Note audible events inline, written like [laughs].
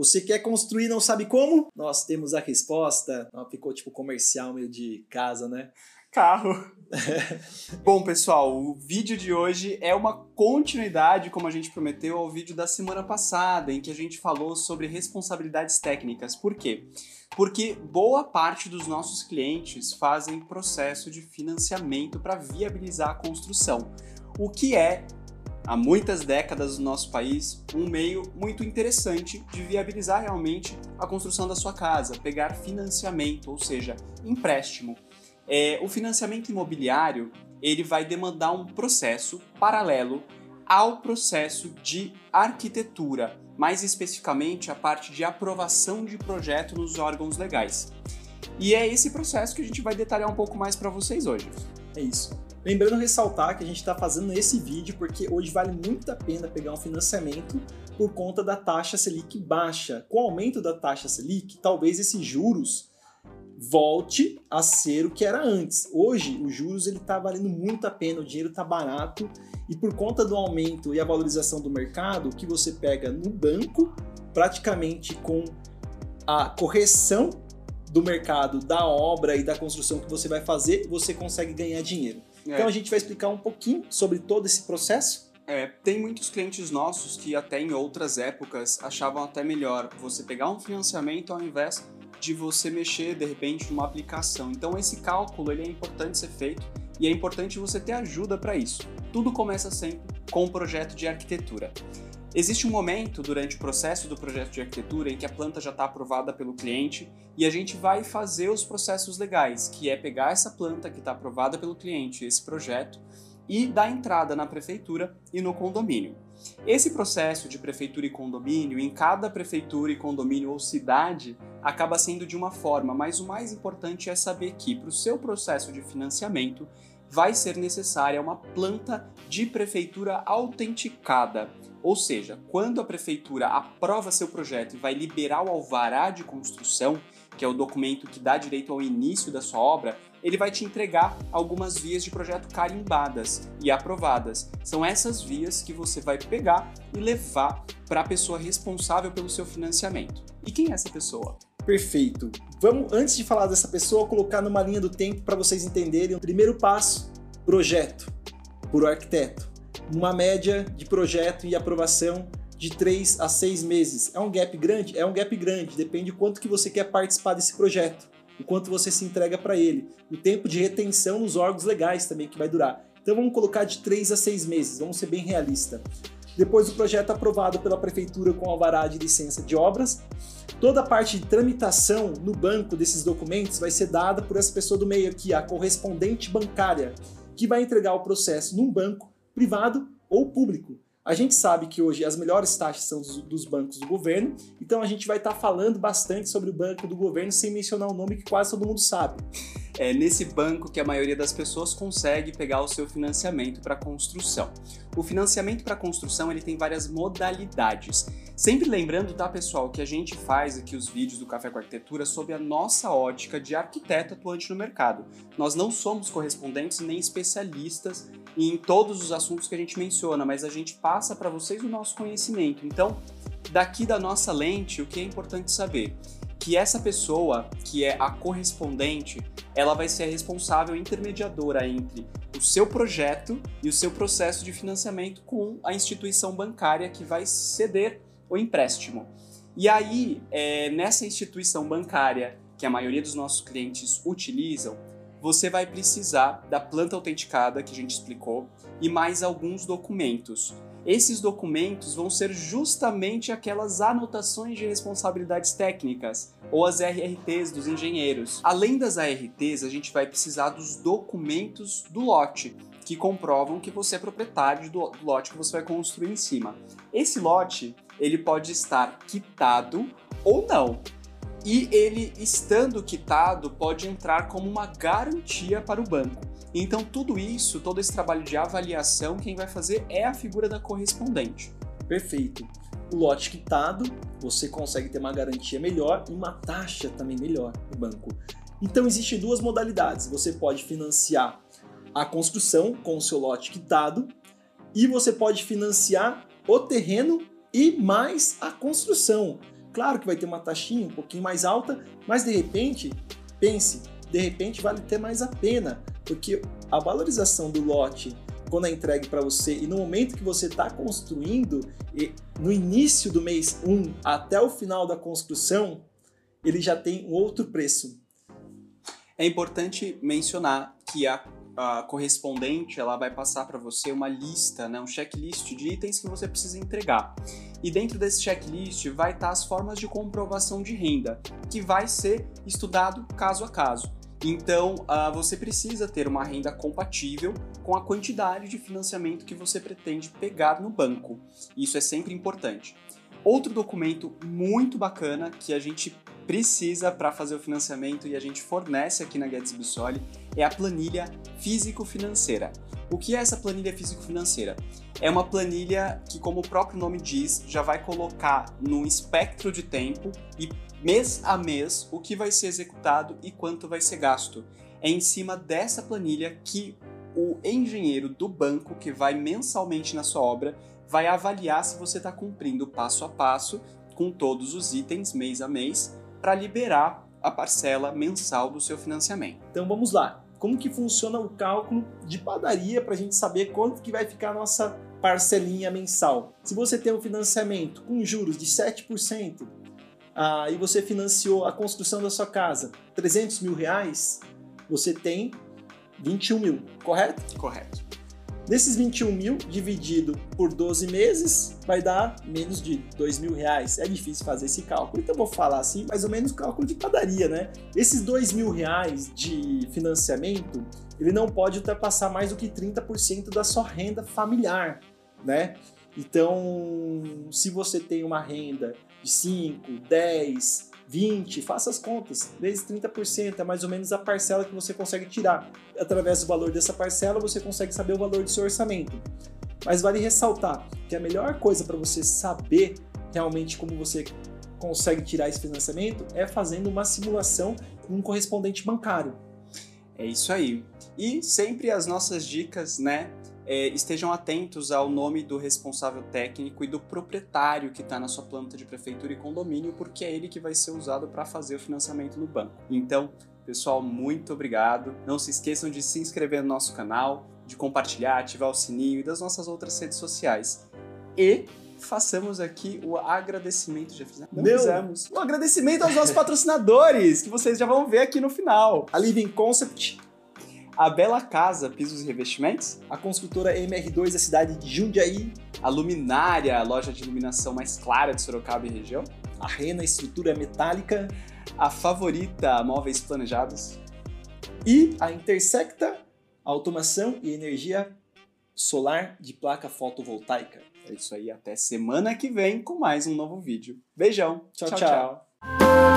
Você quer construir não sabe como? Nós temos a resposta. Ficou tipo comercial meio de casa, né? Carro. [laughs] Bom, pessoal, o vídeo de hoje é uma continuidade, como a gente prometeu, ao vídeo da semana passada, em que a gente falou sobre responsabilidades técnicas. Por quê? Porque boa parte dos nossos clientes fazem processo de financiamento para viabilizar a construção, o que é há muitas décadas no nosso país um meio muito interessante de viabilizar realmente a construção da sua casa, pegar financiamento, ou seja, empréstimo. É, o financiamento imobiliário ele vai demandar um processo paralelo ao processo de arquitetura, mais especificamente a parte de aprovação de projeto nos órgãos legais. E é esse processo que a gente vai detalhar um pouco mais para vocês hoje. É isso. Lembrando ressaltar que a gente está fazendo esse vídeo porque hoje vale muito a pena pegar um financiamento por conta da taxa Selic baixa. Com o aumento da taxa Selic, talvez esses juros volte a ser o que era antes. Hoje, os juros ele está valendo muito a pena, o dinheiro está barato e por conta do aumento e a valorização do mercado, o que você pega no banco, praticamente com a correção do mercado da obra e da construção que você vai fazer, você consegue ganhar dinheiro. É. Então a gente vai explicar um pouquinho sobre todo esse processo. É, tem muitos clientes nossos que até em outras épocas achavam até melhor você pegar um financiamento ao invés de você mexer de repente numa aplicação. Então esse cálculo ele é importante ser feito e é importante você ter ajuda para isso. Tudo começa sempre com um projeto de arquitetura. Existe um momento durante o processo do projeto de arquitetura em que a planta já está aprovada pelo cliente e a gente vai fazer os processos legais, que é pegar essa planta que está aprovada pelo cliente, esse projeto, e dar entrada na prefeitura e no condomínio. Esse processo de prefeitura e condomínio, em cada prefeitura e condomínio ou cidade, acaba sendo de uma forma, mas o mais importante é saber que, para o seu processo de financiamento, vai ser necessária uma planta de prefeitura autenticada. Ou seja, quando a prefeitura aprova seu projeto e vai liberar o alvará de construção, que é o documento que dá direito ao início da sua obra, ele vai te entregar algumas vias de projeto carimbadas e aprovadas. São essas vias que você vai pegar e levar para a pessoa responsável pelo seu financiamento. E quem é essa pessoa? Perfeito. Vamos, antes de falar dessa pessoa, colocar numa linha do tempo para vocês entenderem. O primeiro passo: projeto por arquiteto uma média de projeto e aprovação de 3 a 6 meses. É um gap grande? É um gap grande, depende de quanto que você quer participar desse projeto, o quanto você se entrega para ele, o tempo de retenção nos órgãos legais também que vai durar. Então vamos colocar de 3 a 6 meses, vamos ser bem realista. Depois do projeto aprovado pela prefeitura com alvará de licença de obras, toda a parte de tramitação no banco desses documentos vai ser dada por essa pessoa do meio aqui, a correspondente bancária, que vai entregar o processo num banco privado ou público. A gente sabe que hoje as melhores taxas são dos, dos bancos do governo, então a gente vai estar tá falando bastante sobre o banco do governo sem mencionar o um nome que quase todo mundo sabe. É nesse banco que a maioria das pessoas consegue pegar o seu financiamento para construção. O financiamento para construção ele tem várias modalidades. Sempre lembrando, tá, pessoal, que a gente faz aqui os vídeos do Café com Arquitetura sob a nossa ótica de arquiteto atuante no mercado. Nós não somos correspondentes nem especialistas em todos os assuntos que a gente menciona, mas a gente passa para vocês o nosso conhecimento. Então, daqui da nossa lente, o que é importante saber? Que essa pessoa, que é a correspondente, ela vai ser a responsável intermediadora entre o seu projeto e o seu processo de financiamento com a instituição bancária que vai ceder o empréstimo. E aí, é, nessa instituição bancária que a maioria dos nossos clientes utilizam, você vai precisar da planta autenticada que a gente explicou e mais alguns documentos. Esses documentos vão ser justamente aquelas anotações de responsabilidades técnicas, ou as RRTs dos engenheiros. Além das ARTs, a gente vai precisar dos documentos do lote, que comprovam que você é proprietário do, lote que você vai construir em cima. Esse lote, ele pode estar quitado ou não e ele, estando quitado, pode entrar como uma garantia para o banco. Então, tudo isso, todo esse trabalho de avaliação, quem vai fazer é a figura da correspondente. Perfeito. O lote quitado, você consegue ter uma garantia melhor e uma taxa também melhor no banco. Então, existem duas modalidades. Você pode financiar a construção com o seu lote quitado e você pode financiar o terreno e mais a construção. Claro que vai ter uma taxinha um pouquinho mais alta, mas de repente, pense, de repente vale até mais a pena, porque a valorização do lote quando é entregue para você e no momento que você está construindo, no início do mês 1 até o final da construção, ele já tem um outro preço. É importante mencionar que a, a correspondente ela vai passar para você uma lista, né, um checklist de itens que você precisa entregar. E dentro desse checklist vai estar as formas de comprovação de renda, que vai ser estudado caso a caso. Então, uh, você precisa ter uma renda compatível com a quantidade de financiamento que você pretende pegar no banco. Isso é sempre importante. Outro documento muito bacana que a gente precisa para fazer o financiamento e a gente fornece aqui na Guedes Bissoli é a planilha físico-financeira. O que é essa planilha físico-financeira? É uma planilha que, como o próprio nome diz, já vai colocar no espectro de tempo e mês a mês o que vai ser executado e quanto vai ser gasto. É em cima dessa planilha que o engenheiro do banco que vai mensalmente na sua obra vai avaliar se você está cumprindo passo a passo com todos os itens mês a mês para liberar a parcela mensal do seu financiamento. Então vamos lá. Como que funciona o cálculo de padaria para a gente saber quanto que vai ficar a nossa parcelinha mensal? Se você tem um financiamento com juros de 7%, ah, e você financiou a construção da sua casa 300 mil reais, você tem 21 mil, correto? Correto. Desses 21 mil, dividido por 12 meses, vai dar menos de 2 mil reais. É difícil fazer esse cálculo, então vou falar assim, mais ou menos cálculo de padaria, né? Esses 2 mil reais de financiamento, ele não pode ultrapassar mais do que 30% da sua renda familiar, né? Então, se você tem uma renda de 5, 10, 20, faça as contas, vezes 30% é mais ou menos a parcela que você consegue tirar. Através do valor dessa parcela, você consegue saber o valor do seu orçamento. Mas vale ressaltar que a melhor coisa para você saber realmente como você consegue tirar esse financiamento é fazendo uma simulação com um correspondente bancário. É isso aí. E sempre as nossas dicas, né, é, estejam atentos ao nome do responsável técnico e do proprietário que está na sua planta de prefeitura e condomínio, porque é ele que vai ser usado para fazer o financiamento no banco. Então, pessoal, muito obrigado. Não se esqueçam de se inscrever no nosso canal, de compartilhar, ativar o sininho e das nossas outras redes sociais. E façamos aqui o agradecimento. Já fizemos? Não Meu. fizemos. O agradecimento aos nossos patrocinadores, que vocês já vão ver aqui no final. A Living Concept a Bela Casa Pisos e Revestimentos, a construtora MR2 da cidade de Jundiaí, a Luminária, a loja de iluminação mais clara de Sorocaba e região, a Rena Estrutura Metálica, a Favorita Móveis Planejados e a Intersecta Automação e Energia Solar de Placa Fotovoltaica. É isso aí, até semana que vem com mais um novo vídeo. Beijão, tchau. tchau. tchau. tchau.